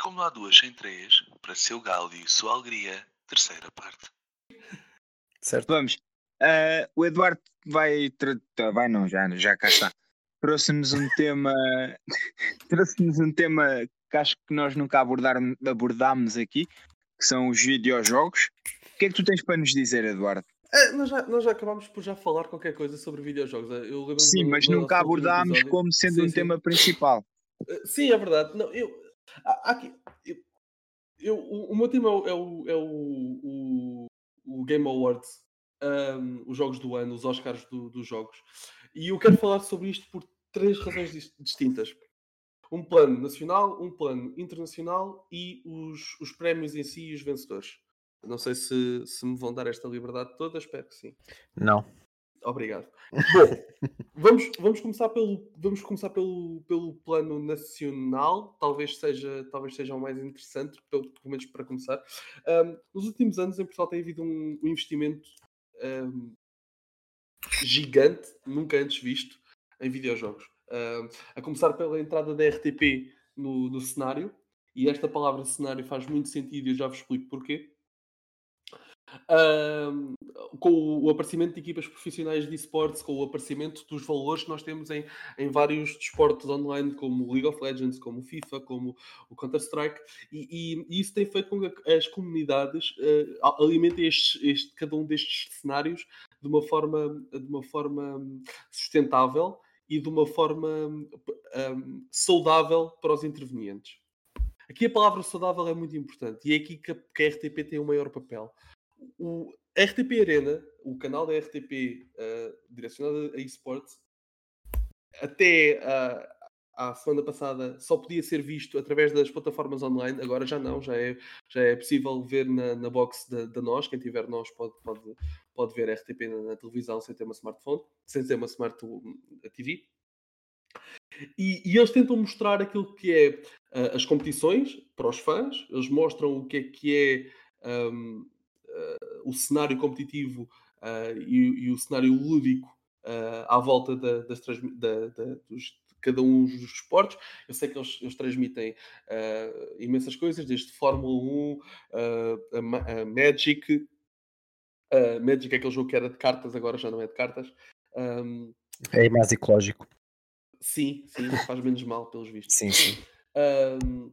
como não há duas sem três, para seu galo e sua alegria, terceira parte. Certo? Vamos. Ah, o Eduardo vai. Vai não, já, já cá está. Trouxe-nos um tema. Trouxe-nos um tema que acho que nós nunca abordar, abordámos aqui, que são os videojogos. O que é que tu tens para nos dizer, Eduardo? É, nós, já, nós já acabámos por já falar qualquer coisa sobre videojogos. Eu lembro-me Sim, do- mas do nunca abordámos como sendo Sim, um sim. tema principal. Uh, Sim, é verdade. Não, eu, aqui, eu, eu- o, meu tema é o, é o, é o, o- Game Awards, um, os jogos do ano, os Oscars do- dos jogos. E eu quero falar sobre isto por três razões dis- distintas. Um plano nacional, um plano internacional e os, os prémios em si e os vencedores. Não sei se, se me vão dar esta liberdade toda, espero que sim. Não. Obrigado. Bom, vamos, vamos começar, pelo, vamos começar pelo, pelo plano nacional, talvez seja, talvez seja o mais interessante, pelo, pelo menos para começar. Ahm, nos últimos anos em Portugal tem havido um, um investimento ahm, gigante, nunca antes visto, em videojogos. A começar pela entrada da RTP no, no cenário, e esta palavra cenário faz muito sentido e eu já vos explico porquê. Ahm, com o, aparecimento de equipas profissionais de esportes, com o aparecimento dos valores que nós temos em, em vários desportos online, como League of Legends, como FIFA, como o Counter-Strike, e, e- isso tem feito com que as comunidades eh, a- alimentem estes- este- cada um destes cenários de uma forma, de uma forma sustentável e de uma forma hum, saudável para os intervenientes. Aqui a palavra saudável é muito importante e é aqui que a, que a RTP tem o maior papel. O RTP Arena, o canal da RTP eh, direcionado a esportes, até ah, à semana passada só podia ser visto através das plataformas online, agora já não, já é, já é possível ver na, na box da, nós, quem tiver nós pode, pode, pode ver RTP na, na televisão sem ter uma smartphone, sem ter uma smart TV. E, e eles tentam mostrar aquilo que é ah, as competições para os fãs, eles mostram o que é que é ahm, ah, o cenário competitivo ah, e, e o cenário lúdico ah, à volta da- das da- da- dos, de cada um dos esportes. Eu sei que eles, eles transmitem ah, imensas coisas, desde Fórmula 1, ah, a, a Magic. ah, Magic é aquele jogo que era de cartas, agora já não é de cartas. Ahm, É mais ecológico. sim, sim, faz menos mal, pelos vistos. Sim, sim. Um,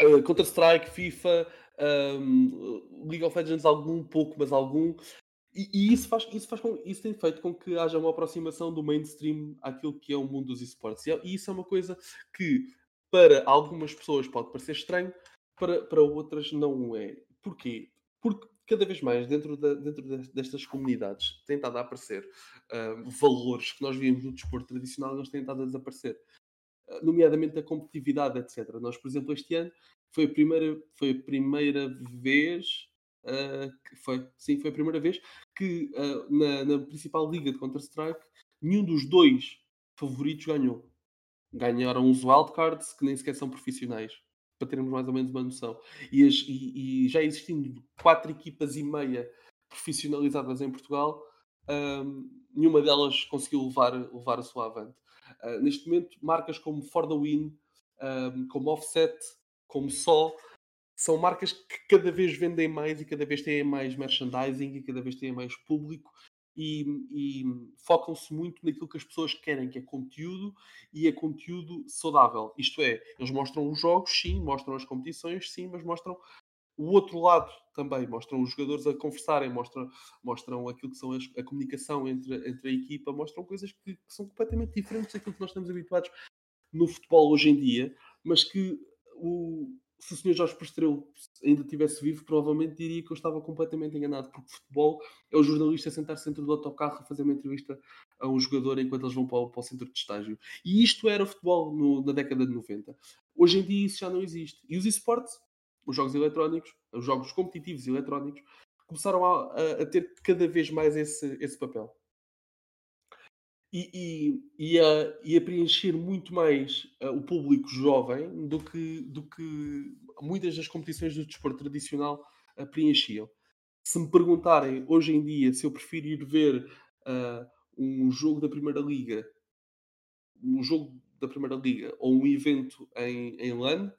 uh, Counter-Strike, FIFA, um, League of Legends, algum pouco, mas algum. E, e isso, faz, isso, faz com, isso tem feito com que haja uma aproximação do mainstream àquilo que é o mundo dos esportes. E, é- e isso é uma coisa que, para algumas pessoas, pode parecer estranho, para, para outras não é. Porquê? Porque cada vez mais, dentro, da- dentro de- destas comunidades, tem estado a aparecer um, valores que nós víamos no desporto tradicional, eles têm estado a desaparecer nomeadamente a competitividade, etc. Nós, por exemplo, este ano foi a primeira, foi a primeira vez, ah, que foi, sim, foi a primeira vez que ah, na, na principal liga de Counter-Strike nenhum dos dois favoritos ganhou. Ganharam os wildcards que nem sequer são profissionais, para termos mais ou menos uma noção. E, as- e- e já existindo quatro equipas e meia profissionalizadas em Portugal, ah, nenhuma delas conseguiu levar, levar a sua avante. Uh, neste momento, marcas como For the Win, um, como Offset, como Só, são marcas que cada vez vendem mais e cada vez têm mais merchandising e cada vez têm mais público e, e focam-se muito naquilo que as pessoas querem, que é conteúdo e é conteúdo saudável. Isto é, eles mostram os jogos, sim, mostram as competições, sim, mas mostram o outro lado também, mostram os jogadores a conversarem, mostram, mostram aquilo que são as- a comunicação entre, entre a equipa, mostram coisas que, que são completamente diferentes daquilo que nós estamos habituados no futebol hoje em dia, mas que o, se o Sr. Jorge Postrelo ainda tivesse vivo, provavelmente diria que eu estava completamente enganado, porque futebol é o jornalista sentar-se dentro do autocarro a fazer uma entrevista a um jogador enquanto eles vão para o, para o centro de estágio. E isto era futebol no- na década de 90. Hoje em dia isso já não existe. E os esportes, os jogos eletrónicos, os jogos competitivos eletrónicos, começaram a, a- a ter cada vez mais esse, esse papel. E, e, preencher muito mais ah, o público jovem do que, do que muitas das competições do desporto tradicional ah, preenchiam. Se me perguntarem hoje em dia se eu prefiro ir ver ah, um jogo da Primeira Liga, um jogo da Primeira Liga ou um evento em, em LAN,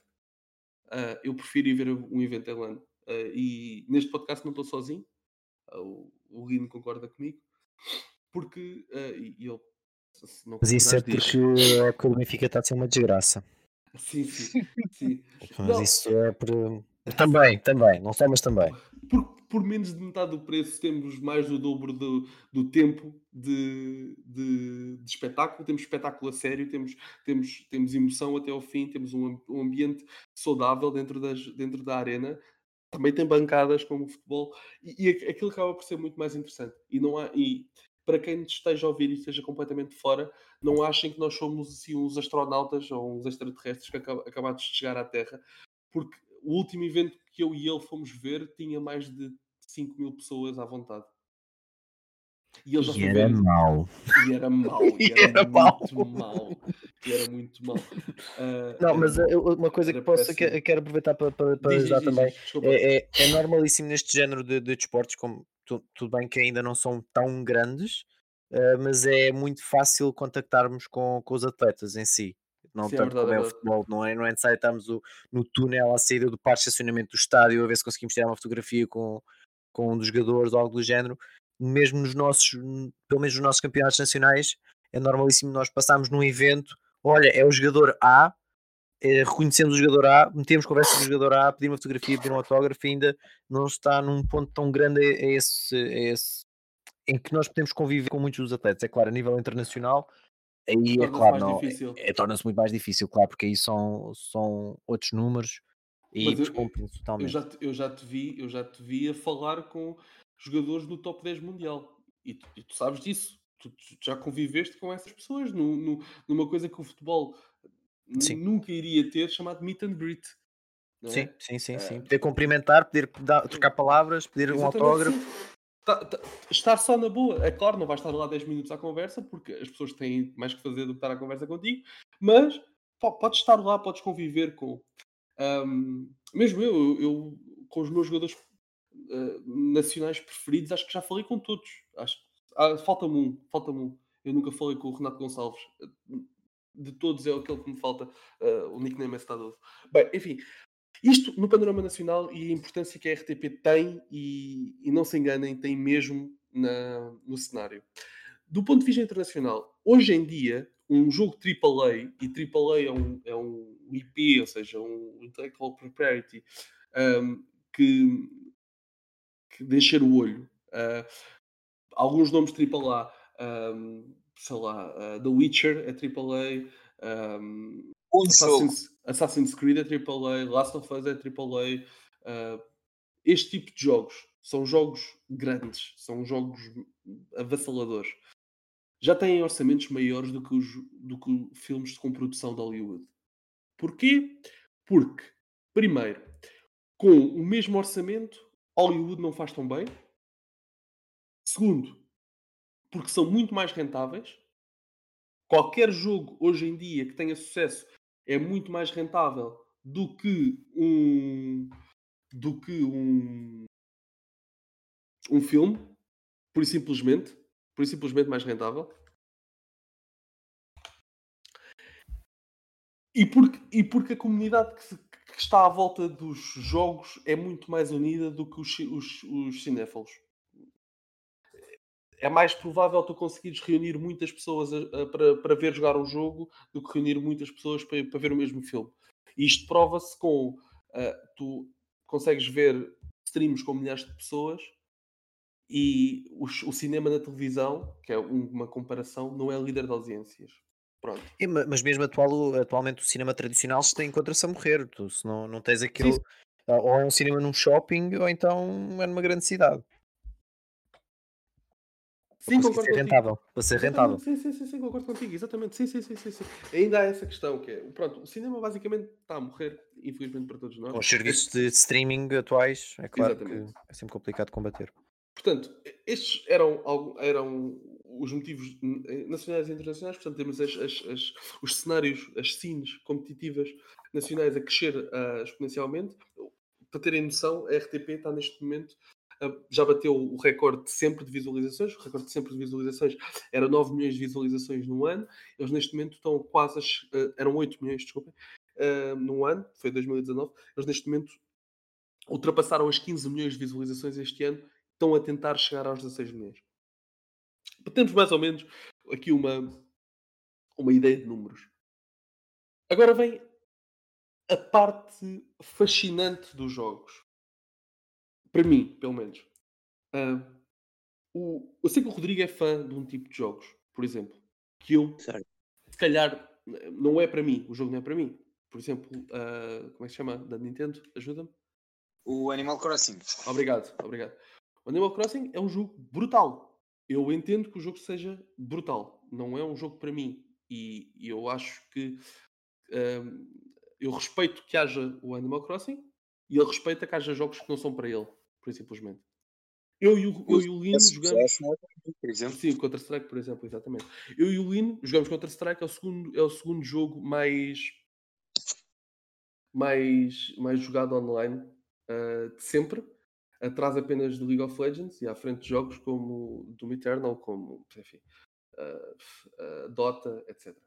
uh, eu prefiro ir ver um evento em LAN. Uh, e neste podcast não estou sozinho, uh, o, o Lino concorda comigo, porque e ele. Mas isso é porque a época do Benfica está a ser uma desgraça. Sim, sim, sim. Mas não. isso é por. Também, também, não só, mas também. Por, por menos de metade do preço temos mais do dobro do, do tempo de, de, de, espetáculo, temos espetáculo a sério, temos, temos, temos emoção até ao fim, temos um, um ambiente saudável dentro, das, dentro da arena, também tem bancadas como o futebol, e, e aquilo acaba por ser muito mais interessante. E não há. E, para quem esteja a ouvir e esteja completamente fora, não achem que nós somos assim, uns astronautas ou uns extraterrestres que acab acabados de chegar à Terra, porque o último evento que eu e ele fomos ver tinha mais de 5 mil pessoas à vontade. E, eles e era mau. E era mau. E era, era muito mau. mau. E era muito mau. Uh, não, mas uh, uma coisa que posso que, quero aproveitar para, para, para diz, ajudar diz, também diz, é, é, é, normalíssimo neste género de, de desportos, como tudo bem que ainda não são tão grandes, uh, mas é muito fácil contactarmos com, com os atletas em si. Não Sim, é tanto é como é, é o futebol, não é, não é necessário estarmos o, no túnel à saída do parque de estacionamento do estádio a ver se conseguimos tirar uma fotografia com, com um dos jogadores ou algo do género. Mesmo nos nossos, pelo menos nos nossos campeonatos nacionais, é normalíssimo nós passarmos num evento, olha, é o jogador A, reconhecemos o jogador A, metemos conversa com o jogador A, pedir uma fotografia, pedir um autógrafo, ainda não está num ponto tão grande a, a esse, a esse em que nós podemos conviver com muitos dos atletas. É claro, a nível internacional, Aí é claro, não, é, é, torna-se muito mais difícil, claro, porque aí são, são outros números e eu, totalmente. Eu já, te, eu, já te vi, eu já te vi a falar com jogadores do top 10 mundial e tu, e tu sabes disso. Tu, tu, já conviveste com essas pessoas no, no, numa coisa que o futebol sim. nunca iria ter chamado meet and greet. Sim, é? sim, sim, sim. Poder cumprimentar, poder dar, trocar palavras, pedir um autógrafo. Sim. Tá, tá, estar só na boa, é claro, não vais estar lá 10 minutos à conversa, porque as pessoas têm mais que fazer do que estar à conversa contigo, mas podes estar lá, podes conviver com. Um, mesmo eu, eu, eu, com os meus jogadores uh, nacionais preferidos, acho que já falei com todos. Acho, ah, falta-me um, falta-me um. Eu nunca falei com o Renato Gonçalves. De todos é aquele que me falta. Uh, o nickname é Stadoso. Bem, enfim, isto no panorama nacional e a importância que a RTP tem, e, e não se enganem, tem mesmo na, no cenário. Do ponto de vista internacional, hoje em dia, um jogo AAA, e AAA é um, é um IP, ou seja, um Intellectual Property, um, que, que deixa o olho. Uh, alguns nomes AAA, um, sei lá, uh, The Witcher é AAA, um, Assassin's, Assassin's Creed é AAA, Last of Us é AAA. Uh, este tipo de jogos são jogos grandes, são jogos avassaladores. Já têm orçamentos maiores do que, os, do que filmes com produção de Hollywood. Porquê? Porque, primeiro, com o mesmo orçamento, Hollywood não faz tão bem. Segundo, porque são muito mais rentáveis. Qualquer jogo hoje em dia que tenha sucesso é muito mais rentável do que um do que um um filme, por simplesmente, por simplesmente mais rentável. E porque, e porque a comunidade que, que, está à volta dos jogos é muito mais unida do que os, os, os é mais provável tu conseguires reunir muitas pessoas a, a, para, para ver jogar um jogo do que reunir muitas pessoas para, para ver o mesmo filme. E isto prova-se com uh, tu consegues ver streams com milhares de pessoas e o, o, cinema na televisão, que é uma comparação, não é líder de audiências. Pronto. E, mas mesmo atual, atualmente o cinema tradicional se encontra-se a morrer. Tu, se não, não tens aquilo. Sim. Ou é um cinema num shopping ou então é numa grande cidade. Sim, concordo ser rentável. Para ser rentável. Sim, sim, sim, sim, concordo contigo, exatamente. Sim, sim, sim, sim, sim. Ainda há essa questão que é, pronto, o cinema basicamente está a morrer, infelizmente para todos nós. Com os serviços de streaming atuais, é claro exatamente. que é sempre complicado combater. Portanto, estes eram, eram os motivos nacionais e internacionais, portanto temos as, as, as, os cenários, as scenes competitivas nacionais a crescer uh, exponencialmente. Para terem noção, a RTP está neste momento já bateu o recorde de sempre de visualizações. O recorde de sempre de visualizações era 9 milhões de visualizações num ano. Eles neste momento estão quase. Uh, eram 8 milhões, desculpem, uh, num ano, foi 2019. Eles neste momento ultrapassaram as 15 milhões de visualizações este ano. Estão a tentar chegar aos 16 milhões. Temos mais ou menos aqui uma, uma ideia de números. Agora vem a parte fascinante dos jogos. Para mim, pelo menos. Uh, o, eu sei que o Rodrigo é fã de um tipo de jogos, por exemplo, que eu, certo. se calhar, não é para mim. O jogo não é para mim. Por exemplo, uh, como é que se chama? Da Nintendo? Ajuda-me. O Animal Crossing. Obrigado, obrigado. O Animal Crossing é um jogo brutal. Eu entendo que o jogo seja brutal. Não é um jogo para mim. E, e eu acho que eu respeito que haja o Animal Crossing e ele respeita que haja jogos que não são para ele, por simplesmente. Eu e o, eu e o Lino jogamos. Por exemplo. Sim, Counter-Strike, por exemplo, exatamente. Eu e o Lino jogamos Counter-Strike, é, o segundo, é o segundo jogo mais. mais, mais jogado online uh, de sempre. Atrás apenas do League of Legends e à frente de jogos como Doom Eternal, como enfim, uh, uh, Dota, etc.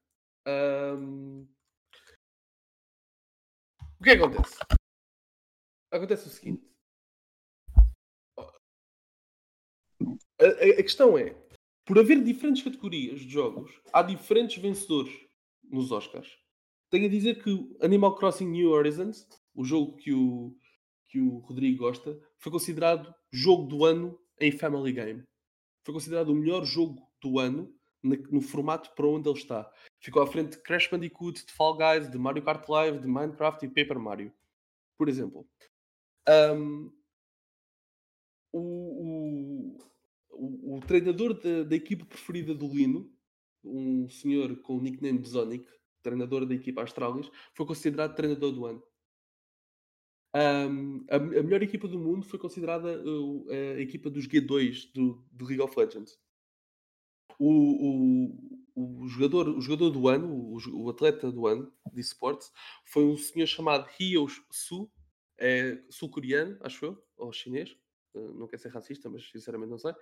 Um, o é que acontece? Acontece o seguinte. A, a, questão é, por haver diferentes categorias de jogos, há diferentes vencedores nos Oscars. Tenho a dizer que Animal Crossing New Horizons, o jogo que o, que o Rodrigo gosta, foi considerado jogo do ano em Family Game. Foi considerado o melhor jogo do ano no formato para onde ele está. Ficou à frente de Crash Bandicoot, de Fall Guys, de Mario Kart Live, de Minecraft e Paper Mario. Por exemplo. Um, o, o, treinador da, da, equipe preferida do Lino, um senhor com o nickname Zonic, treinador da equipa Astralis, foi considerado treinador do ano. Um, a, a, melhor equipa do mundo foi considerada uh, a equipa dos G2 do, do League of Legends o, o, o, jogador, o jogador do ano, o, o atleta do ano de esportes, foi um senhor chamado Hyo Su, é sul-coreano, acho eu, ou chinês. Não quer ser racista, mas sinceramente não sei.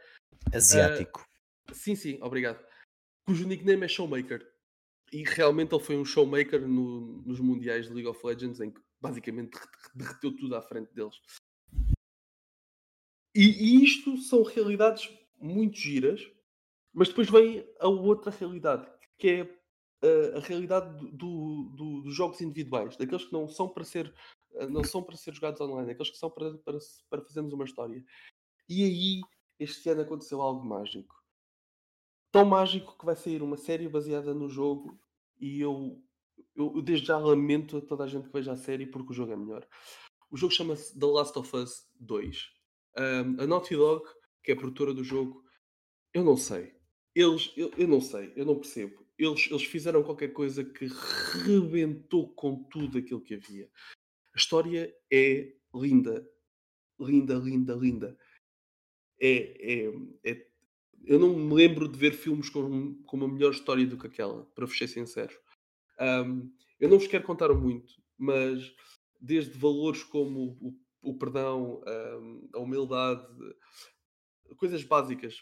Asiático. Uh, sim, sim, obrigado. Cujo nickname é Showmaker. E realmente ele foi um showmaker no, nos mundiais de League of Legends, em que basicamente derreteu tudo à frente deles. E, e isto são realidades muito giras, mas depois vem a outra realidade, que é a, eh, a realidade do, do, dos jogos individuais, daqueles que não são para ser não são para ser jogados online, aqueles que são para, para, para fazermos uma história. E aí, este ano aconteceu algo mágico. Tão mágico que vai sair uma série baseada no jogo e eu, eu, eu desde já lamento a toda a gente que veja a série porque o jogo é melhor. O jogo chama-se The Last of Us 2. Um, a Naughty Dog, que é a produtora do jogo, eu não sei eles, eu, eu, não sei, eu não percebo. Eles, eles fizeram qualquer coisa que rebentou com tudo aquilo que havia. A história é linda, linda, linda, linda. É, é, é, eu não me lembro de ver filmes com, com uma melhor história do que aquela, para vos ser sincero. Um, eu não vos quero contar muito, mas desde valores como o, o, o perdão, um, a humildade, coisas básicas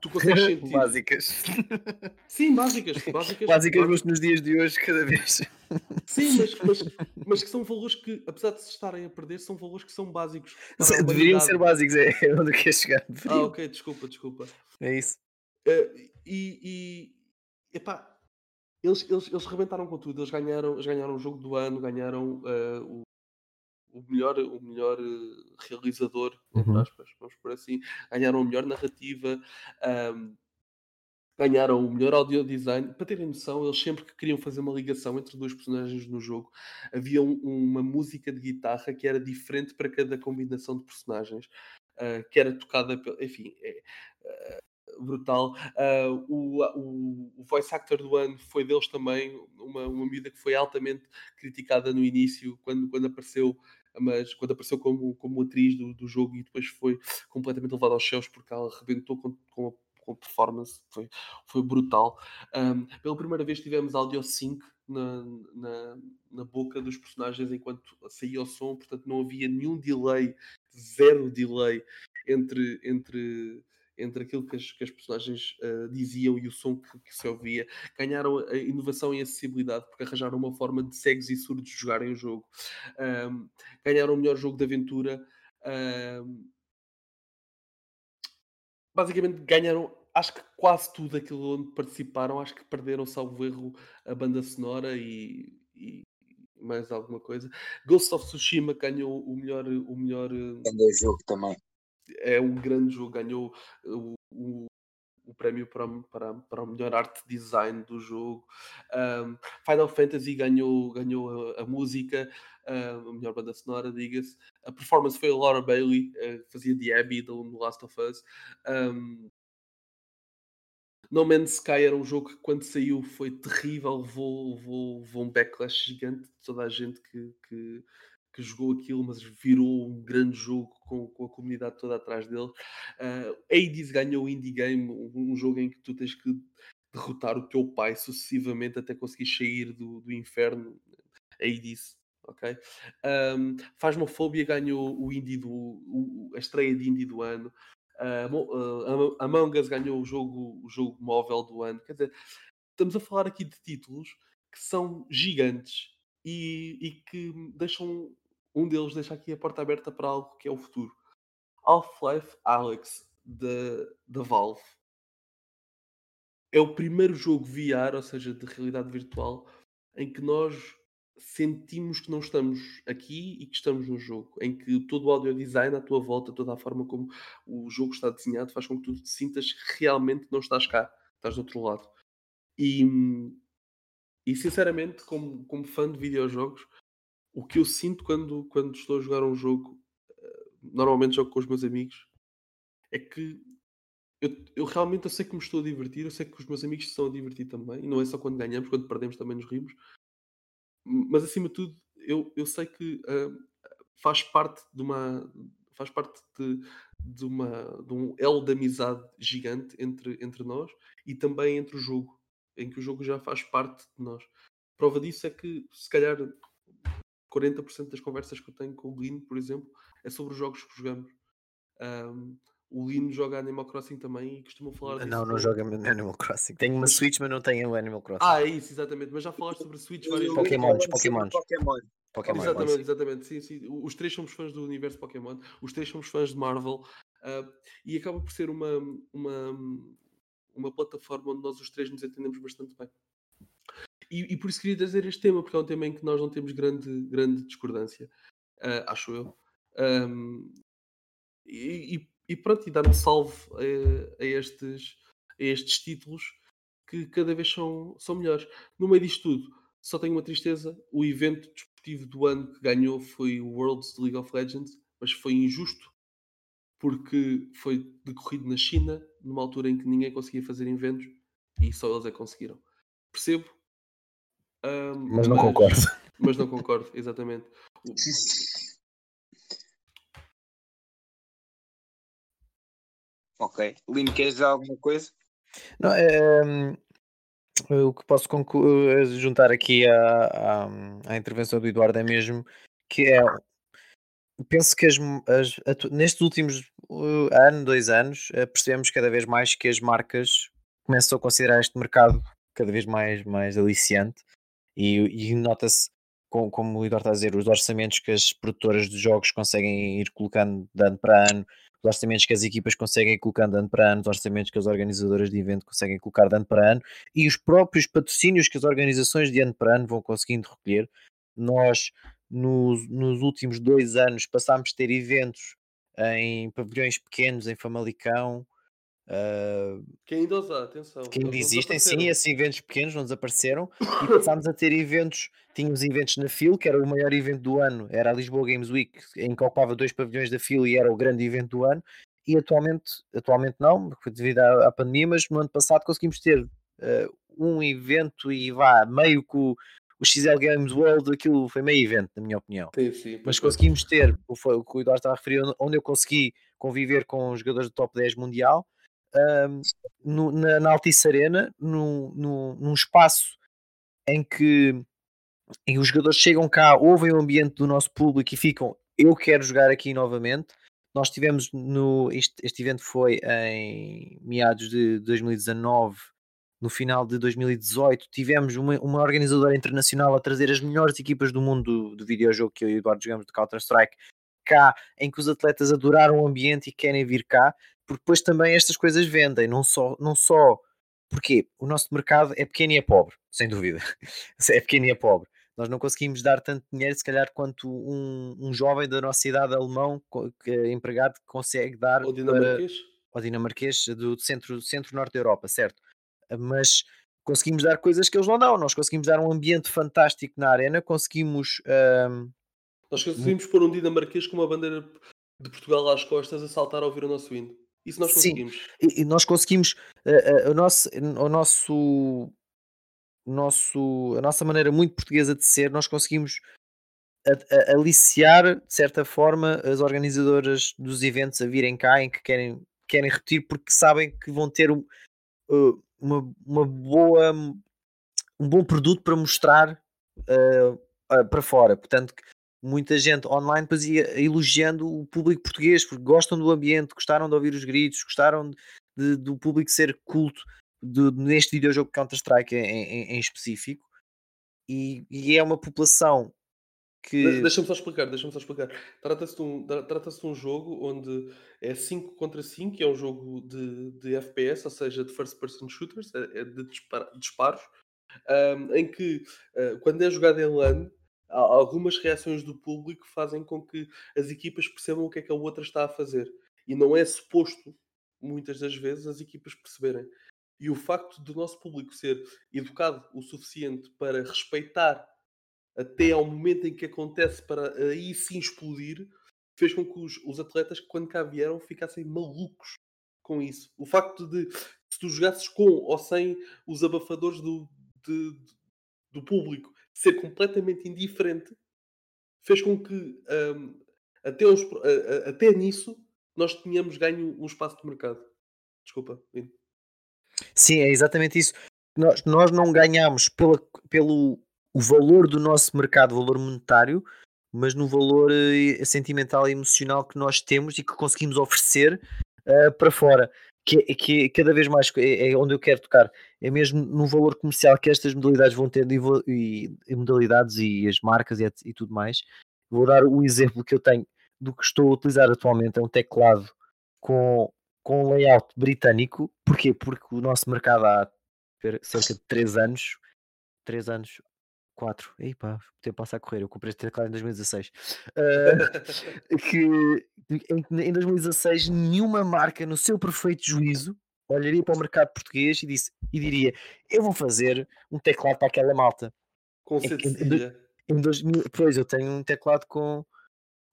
tu consegues sentir. básicas. Sim, básicas. Básicas, básicas mas nos dias de hoje, cada vez. Sim, mas, mas, mas, que são valores que, apesar de se estarem a perder, são valores que são básicos. Deveriam ser básicos, é, é onde quer chegar. Ah, ok, desculpa, desculpa. É isso. Uh, e, e epá, eles, eles, eles rebentaram com tudo. Eles ganharam, eles ganharam o jogo do ano, ganharam uh, o, o melhor, o melhor eh, realizador, entre uhum. aspas, vamos por assim, ganharam a melhor narrativa, um, ganharam o melhor audio design. Para terem noção, eles sempre que queriam fazer uma ligação entre dois personagens no jogo, havia um, uma música de guitarra que era diferente para cada combinação de personagens, uh, que era tocada, enfim, é, uh, brutal. Uh, o, o, o, voice actor do ano foi deles também, uma, uma medida que foi altamente criticada no início, quando, quando apareceu mas quando apareceu como, como atriz do, do jogo e depois foi completamente levada aos céus porque ela arrebentou com, com, com performance, foi, foi brutal. Um, pela primeira vez tivemos audio sync na, na, na, boca dos personagens enquanto saía o som, portanto não havia nenhum delay, zero delay entre, entre, entre aquilo que as, que as personagens uh, diziam e o som que, que, se ouvia. Ganharam a inovação e acessibilidade porque arranjaram uma forma de cegos e surdos jogarem o jogo. Um, ganharam o melhor jogo de aventura. Um, basicamente ganharam acho que quase tudo aquilo onde participaram, acho que perderam, salvo erro, a banda sonora e, e mais alguma coisa. Ghost of Tsushima ganhou o melhor. O melhor grande jogo também. É um grande jogo, ganhou o, o, o prémio para, para, para o melhor arte design do jogo. Um, Final Fantasy ganhou, ganhou a, a música, a melhor banda sonora, diga-se. A performance foi a Laura Bailey, uh, fazia The Abby do Last of Us. Um, no Man's Sky era um jogo que quando saiu foi terrível, levou, levou, levou um backlash gigante de toda a gente que, que, que, jogou aquilo, mas virou um grande jogo com, com a comunidade toda atrás dele. Uh, Hades ganhou o Indie Game, um, um, jogo em que tu tens que derrotar o teu pai sucessivamente até conseguir sair do, do inferno. Hades, ok? Um, Phasmophobia ganhou o indie do, o, a estreia de indie do ano. Uh, Among Us ganhou o jogo, o jogo móvel do ano. Quer dizer, estamos a falar aqui de títulos que são gigantes e, e que deixam. Um deles deixa aqui a porta aberta para algo que é o futuro. Half-Life Alex da Valve é o primeiro jogo VR, ou seja, de realidade virtual, em que nós sentimos que não estamos aqui e que estamos no jogo, em que todo o audio design à tua volta, toda a forma como o jogo está desenhado, faz com que tu te sintas que realmente não estás cá, estás do outro lado. E, e sinceramente, como, como fã de videojogos, o que eu sinto quando, quando estou a jogar um jogo, eh, normalmente jogo com os meus amigos, é que eu, eu realmente eu sei que me estou a divertir, eu sei que os meus amigos se estão a divertir também, e não é só quando ganhamos, quando perdemos também nos rimos, mas acima de tudo, eu, eu sei que uh, faz parte de uma faz parte de, de, uma, de um elo de amizade gigante entre, entre nós e também entre o jogo, em que o jogo já faz parte de nós. Prova disso é que, se calhar, 40% das conversas que eu tenho com o Glino, por exemplo, é sobre os jogos que jogamos. Um, o Lino joga Animal Crossing também e costuma falar disso. Não, não joga Animal Crossing. Tenho uma Switch, mas não tenho o Animal Crossing. Ah, é isso, exatamente. Mas já falaste sobre Switch várias vezes. Pokémons, Pokémons. Pokémon. Pokémon. Exatamente, exatamente. Sim, sim. Os três somos fãs do universo Pokémon, os três somos fãs de Marvel uh, e acaba por ser uma, uma, uma plataforma onde nós os três nos entendemos bastante bem. E, e, por isso queria trazer este tema, porque é um tema em que nós não temos grande, grande discordância, uh, acho eu. Um, e, e e pronto, e um salve a, a, estes, a estes títulos que cada vez são, são melhores. No meio disto tudo, só tenho uma tristeza: o evento desportivo do ano que ganhou foi o Worlds de League of Legends, mas foi injusto porque foi decorrido na China, numa altura em que ninguém conseguia fazer eventos e só eles é que conseguiram. Percebo. Um, mas não mas, concordo. Mas não concordo, exatamente. Ok. Lino, queres dizer alguma coisa? Não, é, o que posso eh, juntar aqui à, à, à, intervenção do Eduardo é mesmo que é. Penso que as, as, nestes últimos uh, ano, dois anos, uh, percebemos cada vez mais que as marcas começam a considerar este mercado cada vez mais, mais aliciante e, e nota-se, como, como o Eduardo está a dizer, os orçamentos que as produtoras de jogos conseguem ir colocando de ano para ano os orçamentos que as equipas conseguem colocar de ano para ano, os orçamentos que as organizadoras de evento conseguem colocar de ano para ano e os próprios patrocínios que as organizações de ano para ano vão conseguindo recolher. Nós, nos, nos últimos dois anos, passámos a ter eventos em pavilhões pequenos, em Famalicão, Uh, que ainda usa, atenção. Que ainda existem, sim, esses eventos pequenos não desapareceram e passámos a ter eventos. Tínhamos eventos na FIL, que era o maior evento do ano, era a Lisboa Games Week, em que ocupava dois pavilhões da FIL e era o grande evento do ano. E atualmente, atualmente não, devido à, à pandemia, mas no ano passado conseguimos ter uh, um evento e vá, meio que o, o XL Games World, aquilo foi meio evento, na minha opinião. Sim, sim, mas conseguimos ter, o, o que o Eduardo estava a referir, onde eu consegui conviver com os jogadores do top 10 mundial um, no, na, na Altice Arena, num, num, espaço em que, em que os jogadores chegam cá, ouvem o ambiente do nosso público e ficam, eu quero jogar aqui novamente. Nós tivemos no. Este, este evento foi em meados de 2019 no final de 2018 tivemos uma, uma organizadora internacional a trazer as melhores equipas do mundo do, do videojogo que eu e o Eduardo jogamos de Counter-Strike cá, em que os atletas adoraram o ambiente e querem vir cá, porque depois também estas coisas vendem, não só, não só porque o nosso mercado é pequeno e é pobre, sem dúvida, é pequeno e é pobre. Nós não conseguimos dar tanto dinheiro, se calhar, quanto um, um jovem da nossa idade alemão, que, é empregado, consegue dar. Ou dinamarquês? Para, ou dinamarquês do centro-norte centro da Europa, certo? mas conseguimos dar coisas que eles não dão. Nós conseguimos dar um ambiente fantástico na arena, conseguimos. Um... Nós conseguimos pôr um dinamarquês com uma bandeira de Portugal às costas a saltar a ouvir o nosso hino. Isso nós conseguimos. Sim, e, e nós conseguimos uh, uh, o nosso, o nosso, nosso, a nossa maneira muito portuguesa de ser, nós conseguimos a, a, aliciar, de certa forma, as organizadoras dos eventos a virem cá em que querem, querem repetir porque sabem que vão ter uh, uma, uma boa, um bom produto para mostrar uh, uh, para fora. Portanto, muita gente online depois ia elogiando o público português porque gostam do ambiente, gostaram de ouvir os gritos, gostaram de, do público ser culto de, neste videojogo Counter-Strike em, em, em, específico. E, e, é uma população que. Deixa-me só explicar, deixa-me só explicar. Trata-se de, um, trata de um jogo onde é 5 contra 5, é um jogo de, de FPS, ou seja, de first person shooters, é, é de disparos, um, em que uh, quando é jogado em LAN, algumas reações do público fazem com que as equipas percebam o que é que a outra está a fazer. E não é suposto, muitas das vezes, as equipas perceberem. E o facto do nosso público ser educado o suficiente para respeitar até ao momento em que acontece para aí sim explodir, fez com que os, os atletas, quando cá vieram, ficassem malucos com isso. O facto de, se tu jogasses com ou sem os abafadores do, de, do público ser completamente indiferente, fez com que um, até, os, até nisso nós tínhamos ganho um espaço de mercado. Desculpa, Lino. Sim, é exatamente isso. Nós, nós não ganhamos pela, pelo o valor do nosso mercado, valor monetário, mas no valor uh, sentimental e emocional que nós temos e que conseguimos oferecer uh, para fora. Que, que cada vez mais é, é, onde eu quero tocar, é mesmo no valor comercial que estas modalidades vão ter e, e modalidades e as marcas e, e, tudo mais. Vou dar o exemplo que eu tenho do que estou a utilizar atualmente, é um teclado com, com layout britânico. Porquê? Porque o nosso mercado há cerca de 3 anos, 3 anos, 4. Ei pá, o tempo passa a correr. Eu comprei este teclado em 2016. Uh, que em, em 2016 nenhuma marca, no seu perfeito juízo, olharia para o mercado português e, disse, e diria: Eu vou fazer um teclado para aquela malta. Com em, em, em 2000, Pois, eu tenho um teclado com,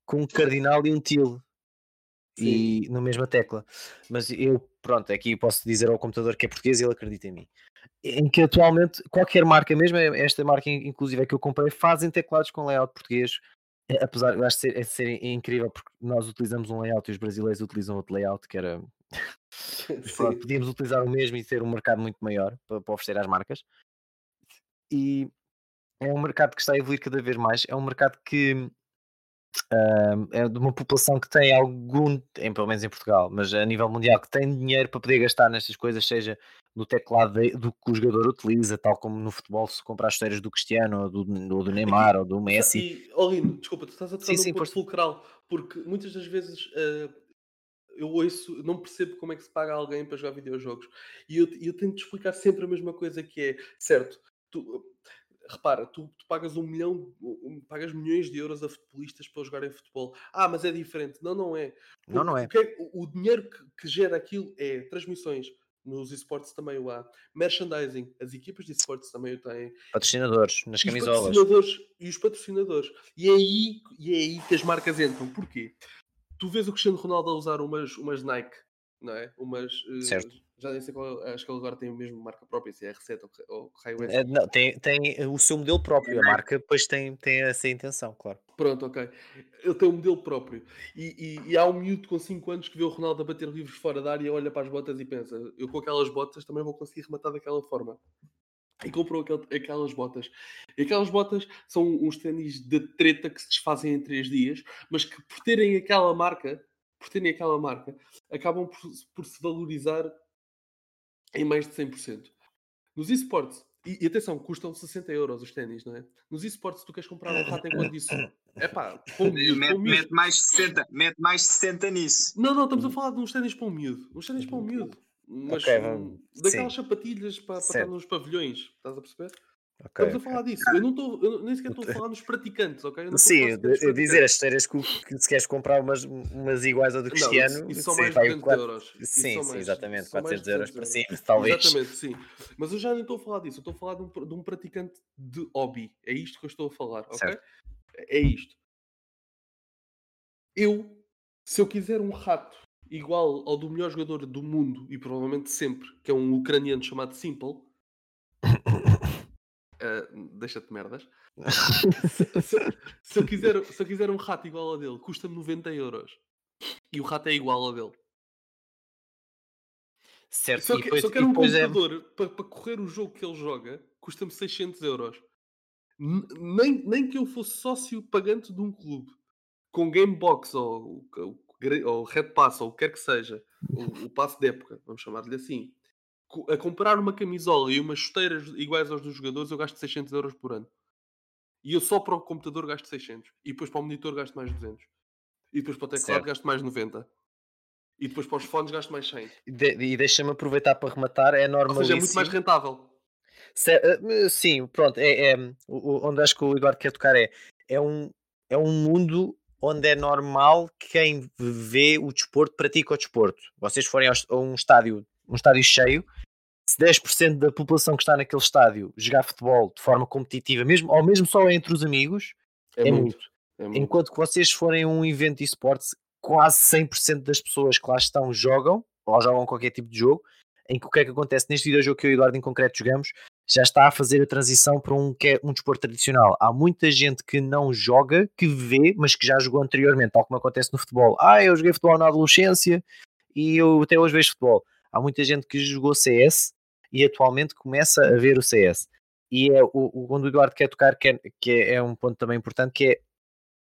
com um cardinal e um til. E na mesma tecla, mas eu, pronto, aqui posso dizer ao computador que é português e ele acredita em mim em que atualmente qualquer marca, mesmo esta marca inclusive é que eu comprei, fazem teclados com layout português. Eh, apesar, eu acho que ser, é ser incrível porque nós utilizamos um layout e os brasileiros utilizam outro layout que era. Pronto, podíamos utilizar o mesmo e ter um mercado muito maior para, para oferecer às marcas. E é um mercado que está a evoluir cada vez mais. É um mercado que Uh, é de uma população que tem algum, em, pelo menos em Portugal, mas a nível mundial, que tem dinheiro para poder gastar nestas coisas, seja no teclado de, do que o jogador utiliza, tal como no futebol se comprar as chuteiras do Cristiano, ou do, do Neymar, ou do Messi. E, oh Lino, desculpa, tu estás a tocar um ponto fulcral, porque muitas das vezes uh, eu ouço, não percebo como é que se paga alguém para jogar videojogos, e eu, eu tento explicar sempre a mesma coisa que é, certo, tu, repara, tu, tu, pagas um milhão, um, pagas milhões de euros a futebolistas para jogarem futebol. Ah, mas é diferente. Não, não é. Não, não é. O, o dinheiro que, que, gera aquilo é transmissões. Nos esportes também o há. Merchandising. As equipas de esportes também o têm. Patrocinadores, nas camisolas. Patrocinadores e os patrocinadores. E é, aí, e é aí que as marcas entram. Porquê? Tu vês o Cristiano Ronaldo a usar umas, umas Nike, não é? Umas. Uh, certo já nem sei qual, acho que ele agora tem o mesmo marca própria, se é R7 ou, ou é, Não, tem, tem o seu modelo próprio, a marca depois tem, tem essa intenção, claro. Pronto, ok. Ele tem um modelo próprio. E, e, e há um miúdo com 5 anos que vê o Ronaldo a bater livros fora da área, olha para as botas e pensa: eu com aquelas botas também vou conseguir rematar daquela forma. e comprou aquel, aquelas botas. E aquelas botas são uns ténis de treta que se desfazem em 3 dias, mas que por terem aquela marca, por terem aquela marca, acabam por, por se valorizar em mais de 100%. Nos esportes, e, e, atenção, custam 60 euros os ténis, não é? Nos esportes, se tu queres comprar um rato em condição, é pá, mete, mete, mais 60, mete mais 60 nisso. Não, não, estamos a falar de uns ténis para um miúdo. Uns ténis para um miúdo. Mas okay, daquelas Sim. sapatilhas para, para estar nos pavilhões, estás a perceber? Okay, Estamos a falar disso. Eu não estou, nem sequer estou a falar nos praticantes, ok? Sim, eu dizer as esteiras que, que, se queres comprar umas, umas iguais ao do Cristiano, não, isso, isso são mais de 200 quatro... euros. sim, mais, sim, exatamente, 400 euros para cima, talvez. Exatamente, sim. Mas eu já nem estou a falar disso, eu estou a falar de um, de um praticante de hobby. É isto que eu estou a falar, ok? Certo. É isto. Eu, se eu quiser um rato igual ao do melhor jogador do mundo e provavelmente sempre, que é um ucraniano chamado Simple. Uh, deixa-te merdas. se, se, se, eu quiser, se eu quiser um rato igual ao dele, custa-me 90 euros. E o rato é igual ao dele. Certo, se eu, depois, eu quero um é computador é... para, para, correr o jogo que ele joga, custa-me 600 euros. nem, nem que eu fosse sócio pagante de um clube com Gamebox ou, ou, ou Red Pass ou o que quer que seja, o, o passo de época, vamos chamar-lhe assim a comprar uma camisola e umas chuteiras iguais aos dos jogadores, eu gasto 600 euros por ano. E eu só para o computador gasto 600. E depois para o monitor gasto mais 200. E depois para o teclado certo. gasto mais 90. E depois para os fones gasto mais 100. De, e deixa-me aproveitar para rematar, é normal. Ou seja, é muito mais rentável. Eh, sim, pronto, é, é, onde acho que o Eduardo quer tocar é, é, um, é um mundo onde é normal que quem vê o desporto pratica o desporto. Vocês forem a um estádio, um estádio cheio, se 10% da população que está naquele estádio jogar futebol de forma competitiva, mesmo, ou mesmo só entre os amigos, é, é, muito. muito. é muito. Enquanto que vocês forem a um evento de esportes, quase 100% das pessoas que lá estão jogam, ou jogam qualquer tipo de jogo, em que o que é que acontece neste videojogo que eu e o Eduardo em concreto jogamos, já está a fazer a transição para um, que é um desporto tradicional. Há muita gente que não joga, que vê, mas que já jogou anteriormente, tal como acontece no futebol. Ah, eu joguei futebol na adolescência e eu até hoje vejo futebol há muita gente que jogou CS e atualmente começa a ver o CS. E é o, o onde o Eduardo quer tocar, que é, que é, é um ponto também importante, que é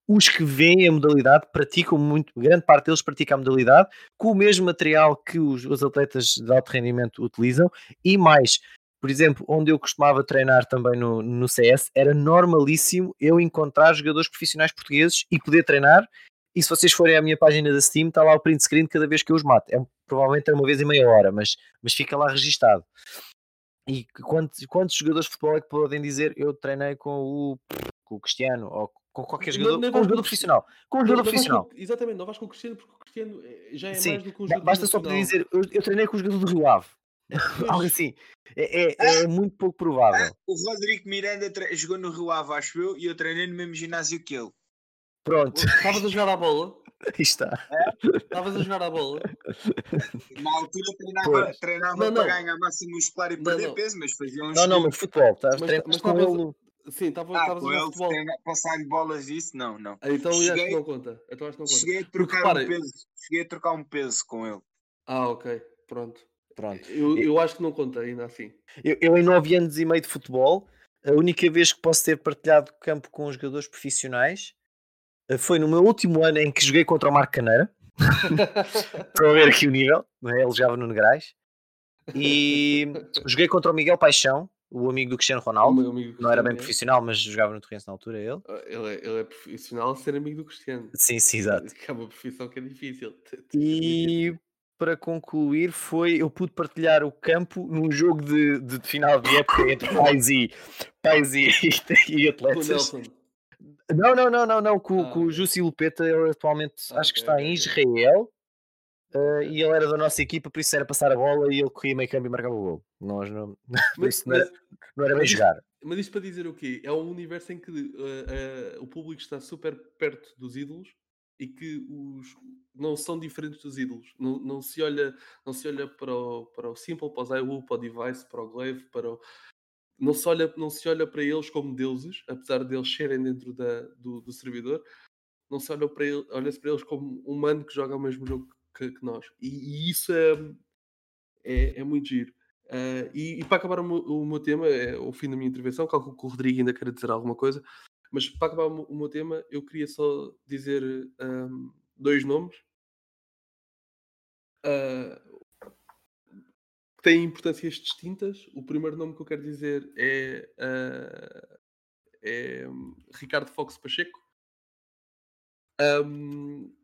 os que veem a modalidade praticam muito, grande parte deles pratica a modalidade com o mesmo material que os, os, atletas de alto rendimento utilizam e mais. Por exemplo, onde eu costumava treinar também no, no CS, era normalíssimo eu encontrar jogadores profissionais portugueses e poder treinar e se vocês forem à minha página da Steam, está lá o print screen cada vez que eu os mato. É, provavelmente é uma vez em meia hora, mas, mas fica lá registado. E quantos, quantos jogadores de futebol é que podem dizer eu treinei com o, com o Cristiano ou com qualquer jogador, não, não com um jogador profissional. Com um jogador profissional. Com, exatamente, não vais com o Cristiano porque o Cristiano eh, já é Sim, mais do que um jogador Basta só poder dizer eu, eu, treinei com o jogador do Rio Ave. Algo assim. É, é, é, muito pouco provável. o Rodrigo Miranda jogou no Rio Ave, acho eu, e eu treinei no mesmo ginásio que ele. Pronto. Estavas a jogar a bola? Aí está. Estavas a jogar a bola? Na altura treinava, treinava não, não. para ganhar massa muscular e perder não, peso, mas fazia uns. Não, não, mas futebol. Estás mas, mas com ele. Sim, estava ah, a jogar futebol. Passar-lhe bolas disso? Não, não. Ah, então cheguei, acho que não conta. Então acho que não conta. Cheguei a trocar Porque, um peso. Cheguei a trocar um peso com ele. Ah, ok. Pronto. Pronto. Eu, eu acho que não conta ainda assim. Eu, eu em 9 anos e meio de futebol, a única vez que posso ter partilhado campo com jogadores profissionais foi no meu último ano em que joguei contra o Marco Caneira. para ver aqui o nível, é? ele jogava no Negrais. E joguei contra o Miguel Paixão, o amigo do Cristiano Ronaldo. Do Cristiano, não era bem é. profissional, mas jogava no Torrense na altura. Ele. Ah, ele, é, ele é profissional a ser amigo do Cristiano. Sim, sim, exato. Que é uma profissão que é difícil. E para concluir, foi eu pude partilhar o campo num jogo de, de final de época entre pais e, pais e, e, e atletas. Não, não, não, não, não. Com, ah, com o Jussi Lupeta, ele atualmente ah, acho que está em Israel. Uh, e ele era da nossa equipa, por isso era passar a bola e ele corria meio campo e marcava o gol. Nós não, mas, não, era, não era bem mas jogar. mas isto para dizer o quê? É um universo em que uh, uh, o público está super perto dos ídolos e que os não são diferentes dos ídolos. Não, não, se olha, não se olha para o, para o Simple, para o Zaiwu, para o Device, para o Glaive, para o, não se olha, não se olha para eles como deuses, apesar de eles serem dentro da, do, do servidor, não se olha para, ele, olha para eles como um humano que joga o mesmo jogo que, que nós. E, e isso é, é, é, muito giro. Uh, e, e, para acabar o meu, o meu, tema, é o fim da minha intervenção, calculo que o Rodrigo ainda quer dizer alguma coisa, mas para acabar o o meu tema, eu queria só dizer um, dois nomes uh, que têm importâncias distintas. O primeiro nome que eu quero dizer é, uh, é Ricardo Fox Pacheco. Um,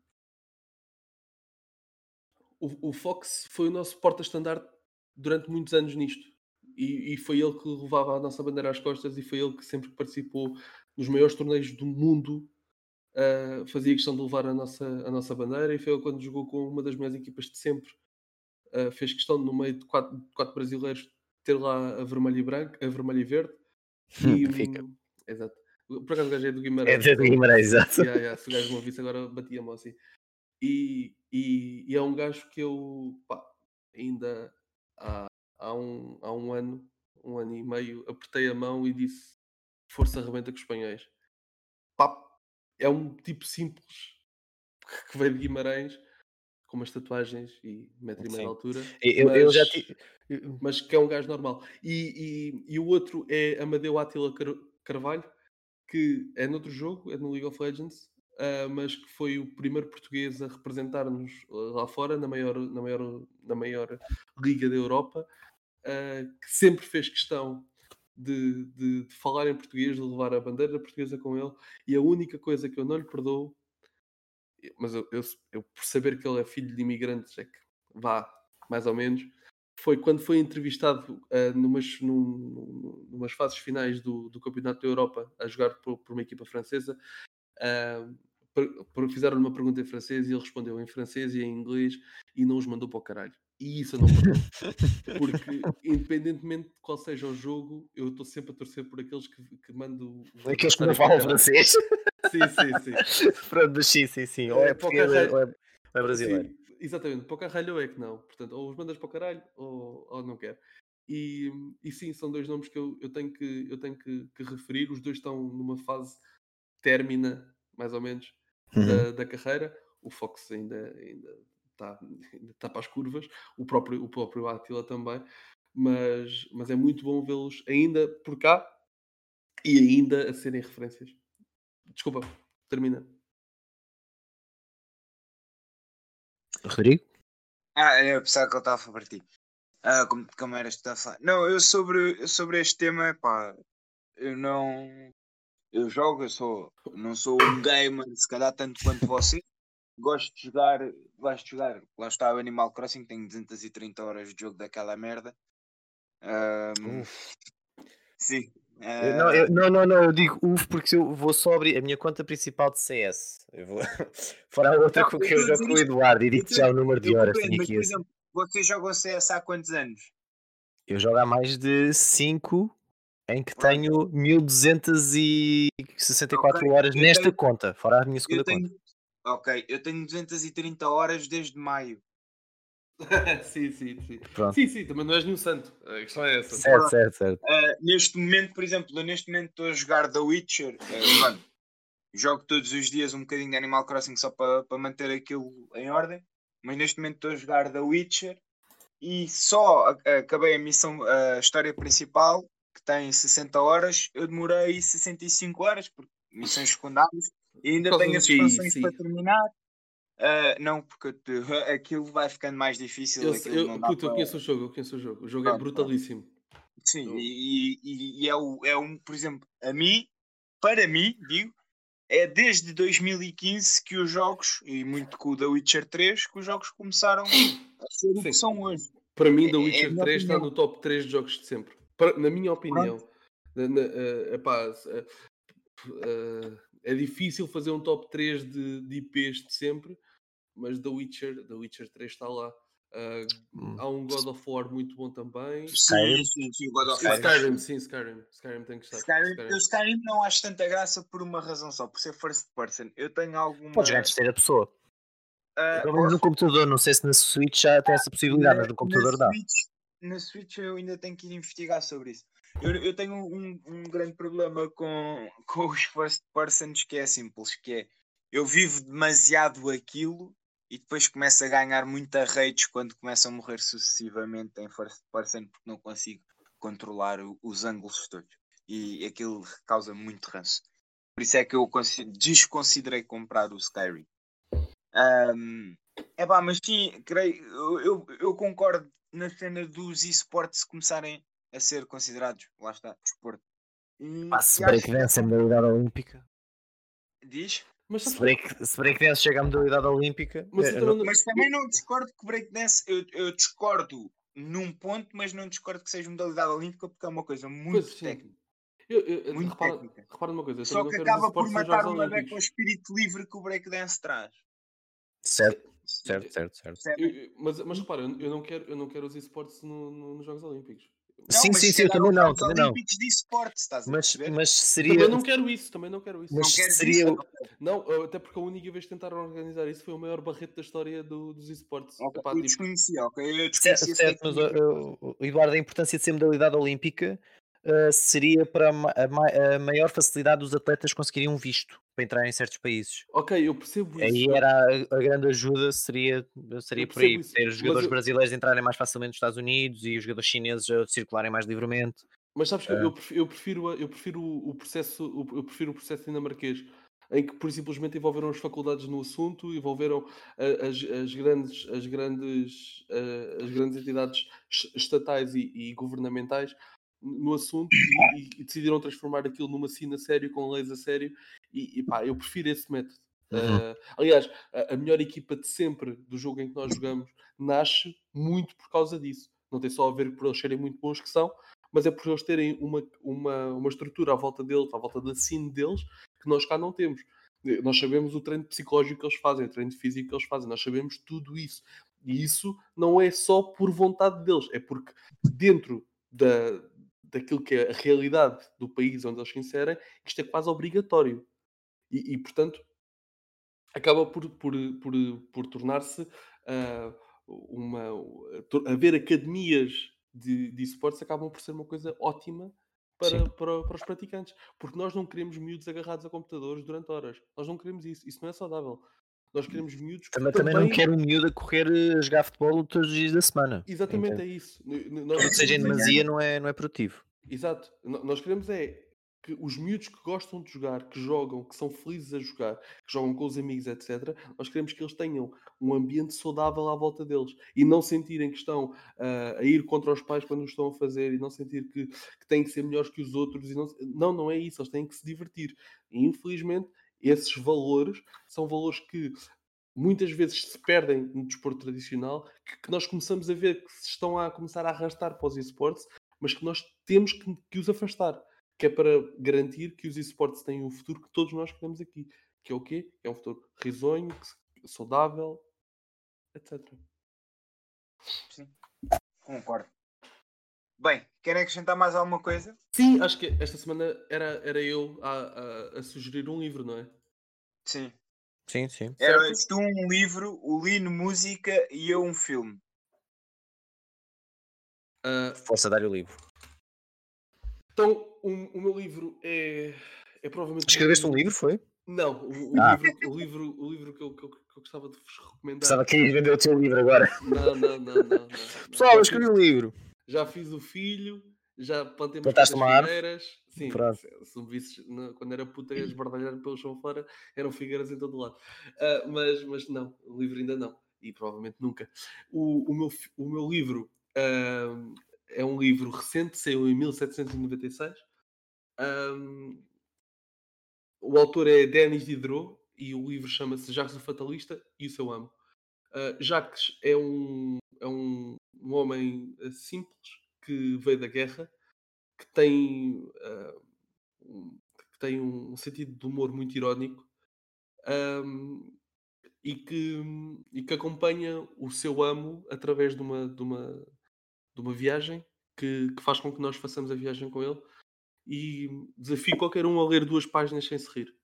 o, o Fox foi o nosso porta-estandarte durante muitos anos nisto. E, e, foi ele que levava a nossa bandeira às costas e foi ele que sempre participou nos maiores torneios do mundo uh, fazia questão de levar a nossa, a nossa bandeira e foi ele quando jogou com uma das melhores equipas de sempre uh, fez questão no meio de quatro, quatro brasileiros ter lá a vermelha e branca, a vermelha e verde e, Fica. Um, exato. Por acaso o gajo é do Guimarães. É do Guimarães, exato. Yeah, yeah, se o gajo me ouvisse agora batia-me assim. E, e, e, é um gajo que eu pá, ainda há, há, um, há um ano, um ano e meio, apertei a mão e disse força arrebenta com os espanhóis. Pá, é um tipo simples que veio de Guimarães com umas tatuagens e metro e meio de altura. Eu, mas, eu já mas que é um gajo normal. E, e, e o outro é Amadeu Atila Carvalho, que é noutro jogo, é no League of Legends, uh, mas que foi o primeiro português a representar-nos lá fora, na maior, na maior, na maior liga da Europa, uh, que sempre fez questão de, de, de, falar em português, de levar a bandeira portuguesa com ele, e a única coisa que eu não lhe perdoo, mas eu, eu, eu por saber que ele é filho de imigrantes, é que vá, mais ou menos, foi quando foi entrevistado uh, numas, num, numas fases finais do, do Campeonato da Europa a jogar por, por uma equipa francesa. Uh, fizeram uma pergunta em francês e ele respondeu em francês e em inglês e não os mandou para o caralho. E isso eu não Porque, independentemente de qual seja o jogo, eu estou sempre a torcer por aqueles que, que mando. Aqueles que não falam francês. Sim, sim, sim. Pronto, sim, sim, sim. Ou é, é português ou é, é brasileiro. Sim, exatamente, para o caralho é que não. Portanto, ou os mandas para o caralho ou, ou não quer. E, e sim, são dois nomes que eu, eu tenho, que, eu tenho que, que referir. Os dois estão numa fase términa, mais ou menos, uhum. da, da carreira. O Fox ainda, ainda está, está para as curvas, o próprio, o próprio Attila também, mas, mas é muito bom vê-los ainda por cá e ainda a serem referências. Desculpa, termina. Rodrigo? Ah, eu pensava que ele estava a falar para ti. Ah, como, como eras que a falar? Não, eu sobre, sobre este tema, pá, eu não. Eu jogo, eu sou, não sou um gamer, se calhar tanto quanto você, gosto de jogar, gosto de jogar, lá está o Animal Crossing, tenho 230 horas de jogo daquela merda. Um, sim. Uh... Não, eu, não, não, não, eu digo UF porque eu vou só abrir a minha conta principal de CS. Eu vou... Fora a outra com que eu jogo com o Eduardo e digo já o número de horas. Mas, por exemplo, você joga o CS há quantos anos? Eu jogo há mais de 5 em que tenho 1264 okay. horas nesta tenho... conta, fora a minha segunda tenho... conta. Ok, eu tenho 230 horas desde maio. sim, sim, sim. Pronto. Sim, sim, também não és nenhum santo. A questão é essa. Certo, certo, certo. Uh, neste momento, por exemplo, eu neste momento estou a jogar The Witcher. Uh, jogo todos os dias um bocadinho de Animal Crossing só para pa manter aquilo em ordem. Mas neste momento estou a jogar The Witcher e só acabei a missão, a história principal, que tem 60 horas. Eu demorei 65 horas, porque missões secundárias e ainda tenho as expansões para terminar. Uh, não, porque aquilo vai ficando mais difícil. Eu, eu, puto, para... eu conheço o jogo, eu conheço o jogo. O jogo é brutalíssimo. Sim, então... e, e, e, é, o, é um, por exemplo, a mim, para mim, digo, é desde 2015 que os jogos, e muito com o The Witcher 3, que os jogos começaram a ser o que são hoje. Para mim, The é, Witcher é 3 está no top 3 de jogos de sempre. Para, na minha opinião, na, na, uh, epá, uh, é difícil fazer um top 3 de, de IPs de sempre, mas The Witcher, The Witcher 3 está lá. Uh, há um God of War muito bom também. Skyrim, sim, sim, God of War. Skyrim, sim, Skyrim. Skyrim tem que estar. Skyrim, Skyrim. Eu Skyrim não acho tanta graça por uma razão só, por ser first person. Eu tenho alguma. Podes jogar terceira pessoa. Uh, Pelo menos no computador, não sei se na Switch já tem essa possibilidade, mas no computador dá. na Switch eu ainda tenho que ir investigar sobre isso. Eu, eu tenho um, um, grande problema com, com os first persons que é simples, que é eu vivo demasiado aquilo e depois começo a ganhar muita rates quando começam a morrer sucessivamente em first person porque não consigo controlar o, os ângulos todos. E aquilo causa muito ranço. Por isso é que eu desconsiderei comprar o Skyrim. Um, é pá, mas sim, creio, eu, eu, eu concordo na cena dos esportes começarem a ser considerados, lá está, desporto. Ah, se breakdance é modalidade olímpica. Diz? Mas se, break, se breakdance chega à modalidade olímpica. Mas, é, não... mas também não discordo que breakdance. Eu, eu discordo num ponto, mas não discordo que seja modalidade olímpica porque é uma coisa muito pois, técnica. Eu, eu, muito repara, técnica. repara numa coisa. Só que acaba por matar uma beca o espírito livre que o breakdance traz. Certo, certo, certo. certo. Eu, mas, mas repara, eu não quero, eu não quero os esportes no, no, nos Jogos Olímpicos. Não, sim, sim, sim, eu também não, também não. de esporte, estás mas, mas seria. Também não quero isso, também não quero isso. Mas não seria. Isso. Não, até porque a única vez que tentaram organizar isso foi o maior barreto da história do, dos esportes. Okay, Epá, eu tipo... desconhecia, ok? Eu desconhecia certo, certo mas, uh, Eduardo, a importância de ser modalidade olímpica uh, seria para a, ma a, maior facilidade dos atletas conseguirem um visto para entrar em certos países. Ok, eu percebo isso. Aí era a, a grande ajuda, seria, seria por aí, isso, ter os jogadores eu... brasileiros entrarem mais facilmente nos Estados Unidos e os jogadores chineses circularem mais livremente. Mas sabes que uh... eu, prefiro, eu prefiro, eu prefiro o processo, eu prefiro o processo dinamarquês em que por simplesmente envolveram as faculdades no assunto, envolveram as, as grandes, as grandes, as grandes entidades estatais e, e governamentais no assunto e, e, decidiram transformar aquilo numa cena sério, com leis a sério, e, e pá, eu prefiro esse método. Uhum. Uh, aliás, a, a, melhor equipa de sempre do jogo em que nós jogamos nasce muito por causa disso. Não tem só a ver por eles serem muito bons que são, mas é por eles terem uma, uma, uma estrutura à volta deles, à volta da cena deles, que nós cá não temos. Nós sabemos o treino psicológico que eles fazem, o treino físico que eles fazem, nós sabemos tudo isso. E isso não é só por vontade deles, é porque dentro da, daquilo que é a realidade do país onde eles se inserem, isto é quase obrigatório. E, e portanto, acaba por, por, por, por tornar-se uh, uma. haver academias de, de esportes acabam por ser uma coisa ótima para, para, para, os praticantes. Porque nós não queremos miúdos agarrados a computadores durante horas. Nós não queremos isso. Isso não é saudável. Nós queremos miúdos também, também, também não quero um miúdo a correr a jogar futebol todos os dias da semana. Exatamente, então, é isso. Nós, seja em demasia, não é, não é produtivo. Exato. Nós queremos é que os miúdos que gostam de jogar, que jogam, que são felizes a jogar, que jogam com os amigos, etc., nós queremos que eles tenham um ambiente saudável à volta deles e não sentirem que estão uh, a ir contra os pais quando o estão a fazer e não sentir que, que têm que ser melhores que os outros. E não, não, não é isso, eles têm que se divertir. E infelizmente, esses valores são valores que muitas vezes se perdem no desporto tradicional, que, que nós começamos a ver que se estão a começar a arrastar para os esportes mas que nós temos que, que os afastar, que é para garantir que os esportes têm o futuro que todos nós queremos aqui, que é o quê? É um futuro risonho, saudável, etc. Sim, concordo. Bem, querem acrescentar mais alguma coisa? Sim, acho que esta semana era, era eu a, a, a sugerir um livro, não é? Sim. Sim, sim. Era tu um livro, o Lino música e eu um filme. Uh, Força dar o livro. Então, o, o, meu livro é, é provavelmente. Escreveste um livro, foi? Não, o, o ah. livro, o, livro, o livro que eu, que, eu, que eu gostava de vos recomendar. Pensava que ias vender o teu livro agora. Não, não, não, não. não, Pessoal, eu escrevi um livro. Já fiz o filho, já plantei umas figueiras. Sim, se, se me visses quando era puta e esbardalhar pelo chão fora, eram figueiras em todo lado. Uh, mas, mas não, o livro ainda não. E provavelmente nunca. O, o, meu, o meu livro Uh, é um livro recente, saiu em 1796. Um, o autor é Denis Diderot e o livro chama-se Jacques o Fatalista e o seu amo. Uh, Jacques é um, é um, um homem ah, simples que veio da guerra, que tem, uh, um, que tem um sentido de humor muito irónico um, e, que, e que acompanha o seu amo através de uma, de uma, de uma viagem que, que, faz com que nós façamos a viagem com ele e desafio qualquer um a ler duas páginas sem se rir.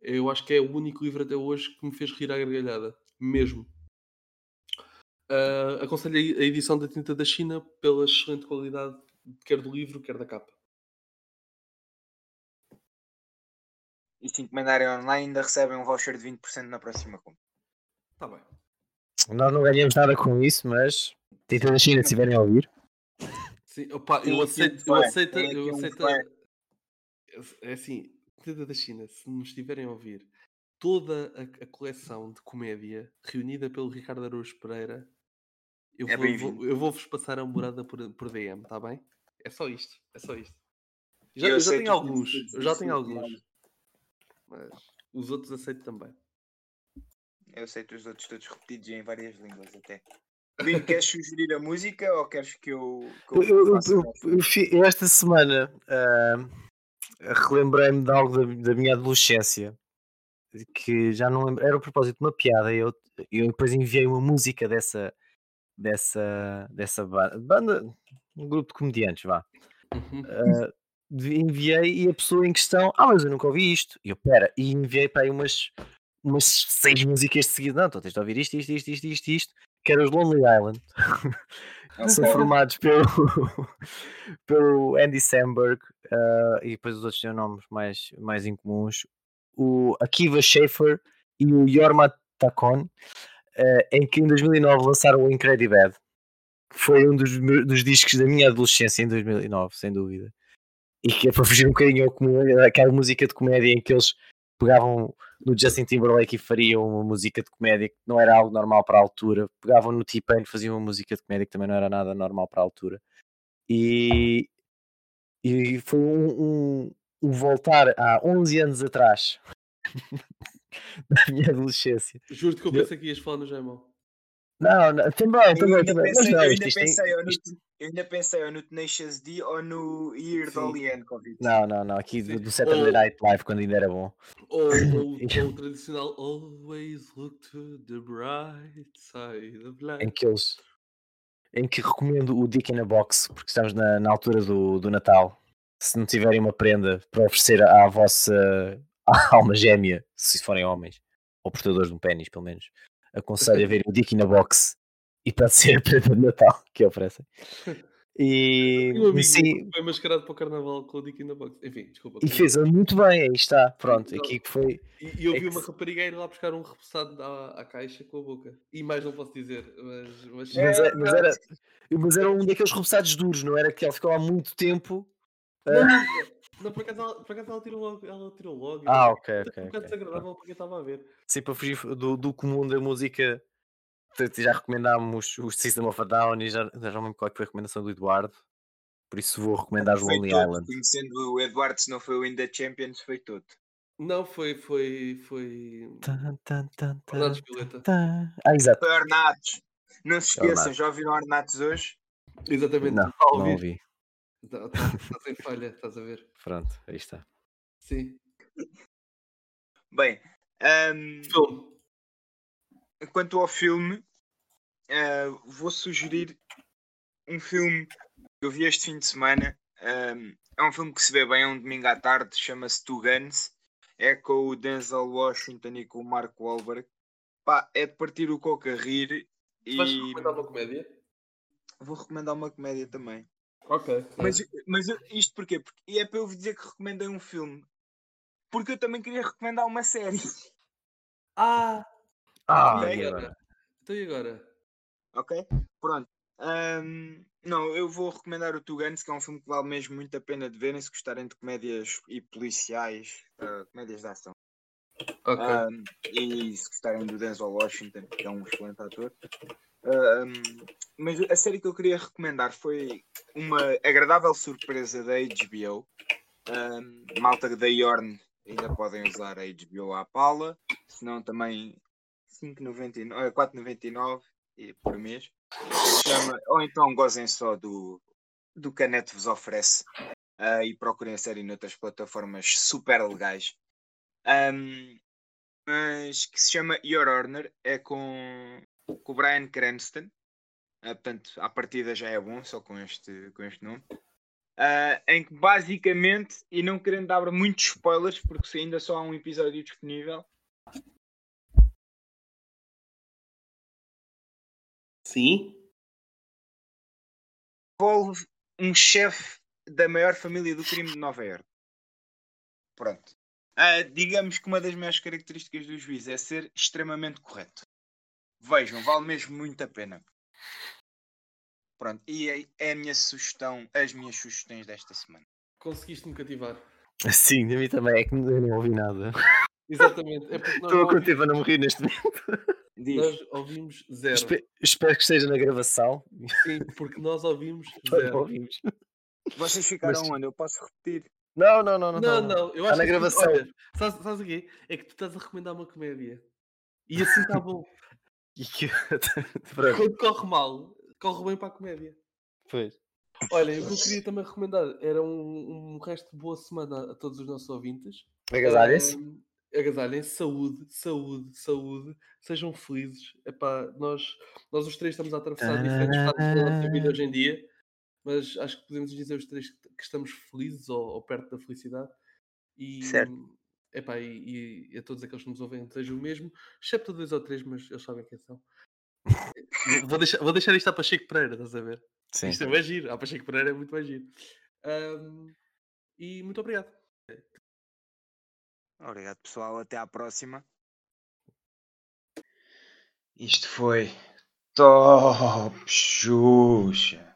Eu acho que é o único livro até hoje que me fez rir à gargalhada, mesmo. Uh, aconselho a edição da Tinta da China pela excelente qualidade, quer do livro, quer da capa. E se encomendarem online, ainda recebem um voucher de 20% na próxima compra. Está bem. Nós não ganhamos nada com isso, mas tenta da China se estiverem a ouvir. Sim, opa, eu aceito, eu aceito, eu aceito. É assim, Tenta da China, se nos estiverem a ouvir, toda a, a, coleção de comédia reunida pelo Ricardo Araújo Pereira, eu é vou, vou, eu vou-vos passar a morada por, por DM, está bem? É só isto, é só isto. Já, eu, eu já tenho alguns, eu já tenho alguns. Mas os outros aceito também. Eu aceito os outros todos repetidos em várias línguas até. Lino, queres sugerir a música ou queres que eu. Que eu, eu, eu esta semana uh, relembrei-me de algo da, da, minha adolescência que já não lembro. Era a propósito de uma piada. Eu, eu depois enviei uma música dessa, dessa, dessa banda, banda um grupo de comediantes, vá. Uh, enviei e a pessoa em questão, ah, mas eu nunca ouvi isto. E eu, pera, e enviei para aí umas, umas seis músicas de seguida. Não, então tens de ouvir isto, isto, isto, isto, isto, isto que eram os Lonely Island. São formados pelo, pelo Andy Samberg uh, e depois os outros têm nomes mais, mais incomuns. O Akiva Schaefer e o Yorma Takon, uh, em que em 2009 lançaram o Incredibad, que foi um dos, dos discos da minha adolescência em 2009, sem dúvida. E que é para fugir um bocadinho ao comum, aquela música de comédia em que eles pegavam no Justin Timberlake e fariam uma música de comédia que não era algo normal para a altura. Pegavam no T-Pain e faziam uma música de comédia que também não era nada normal para a altura. E, e foi um, um, um voltar há 11 anos atrás da minha adolescência. Juro-te que eu pensei que ias falar no Jaimão. Não, não, também, também, também. Mas não, eu ainda pensei, ou no, eu ainda pensei ou no Tenacious D ou no Year do Yankovic. Não, não, não, aqui do, do Saturday Night Live quando ainda era bom. Ou, ou, ou o tradicional Always look to the bright side of life. Em que eles em que recomendo o Dick in a Box, porque estamos na, na altura do, do Natal. Se não tiverem uma prenda para oferecer à vossa alma gêmea, se forem homens, ou portadores de um pênis, pelo menos, aconselho a ver o Dick in a Box e pode ser a prenda de Natal que oferecem. E um sim, foi mascarado para o carnaval com o Dick the Box. Enfim, desculpa. E fez muito bem, aí está. Pronto, aqui que foi. E, eu é vi uma rapariga ir lá buscar um repousado à, à, caixa com a boca. E mais não posso dizer, mas. Mas, mas, é, mas era, mas era um daqueles repousados duros, não era que ela ficou há muito tempo. Não, uh... não, por acaso, ela, por acaso ela tirou logo. Ela tirou logo ah, ok, ok. Um bocado desagradável porque estava a ver. Sim, para fugir do, do comum da música já recomendámos o System of a Down e já, já não lembro qual é foi a recomendação do Eduardo. Por isso vou recomendar o Lonely todo, Island. Conhecendo o Eduardo, se não foi o In The Champions, foi todo. Não, foi. foi, foi... Tan, tan, tan, tan, tan, Ah, exato. Foi Ornatos. Não se esqueçam, já ouviram Ornatos hoje? Exatamente. Não, não ouvi. Está tá, tá sem falha, estás a ver? Pronto, aí está. Sim. Bem, um, filme. quanto ao filme, uh, vou sugerir um filme que eu vi este fim de semana. Um, é um filme que se vê bem, é um domingo à tarde, chama-se Two Guns. É com o Denzel Washington e com o Mark Wahlberg. Pá, é de partir o coco a rir. E... Vais recomendar uma comédia? Vou recomendar uma comédia também. Ok. Mas, mas isto porquê? Porque é para eu vos dizer que recomendei um filme. Porque eu também queria recomendar uma série. Ah! Ah, okay. e agora? Então e agora? Ok, pronto. Um, não, eu vou recomendar o Two Guns, que é um filme que vale mesmo muito a pena de verem se gostarem de comédias e policiais, uh, comédias de ação. Ok. Um, e se gostarem do Denzel Washington, que é um excelente ator. Um, mas a série que eu queria recomendar foi uma agradável surpresa da HBO. Um, malta da Yorn ainda podem usar a HBO à pala, se não também 4,99 por mês. Chama, ou então gozem só do, do que a net vos oferece uh, e procurem a série noutras plataformas super legais. Um, mas que se chama Your Honor, é com, com o Brian Cranston. Uh, portanto, à partida já é bom, só com este, com este nome. Uh, em que basicamente, e não querendo dar muitos spoilers, porque ainda só há um episódio disponível. Sim. Envolve um chefe da maior família do crime de Nova York. Pronto. Uh, digamos que uma das maiores características do juiz é ser extremamente correto. Vejam, vale mesmo muito a pena. Pronto, e é, é a minha sugestão, as minhas sugestões desta semana. Conseguiste-me cativar. Sim, a mim também é que eu não ouvi nada. Exatamente. É Estou a contigo a não morrer neste momento. Diz. Nós ouvimos zero. Espe espero que esteja na gravação. Sim, porque nós ouvimos zero. ouvimos. Vocês ficaram Mas... onde? Eu posso repetir. Não, não, não. Não, não. não. Eu acho na que gravação. olha, sabes, sabes o quê? É que tu estás a recomendar uma comédia. E assim está bom. e que... Quando corre mal, corre bem para a comédia. Pois. Olha, o que eu queria também recomendar era um, um resto de boa semana a todos os nossos ouvintes. Agasalhem-se. Um, agasalhem saúde, saúde, saúde, sejam felizes. Epá, nós, nós os três estamos a atravessar diferentes fases da nossa vida hoje em dia, mas acho que podemos dizer os três que estamos felizes ou, ou perto da felicidade. E, certo. Epá, e, e a todos aqueles que nos ouvem sejam o mesmo, excepto dois ou três, mas eles sabem quem são. vou, deixar, vou deixar isto para Chico Pereira, estás a ver? Sim. Isto é mais giro. A Pacheco Pereira é muito mais giro. Um, e muito obrigado. Obrigado, pessoal. Até à próxima. Isto foi Top Xuxa.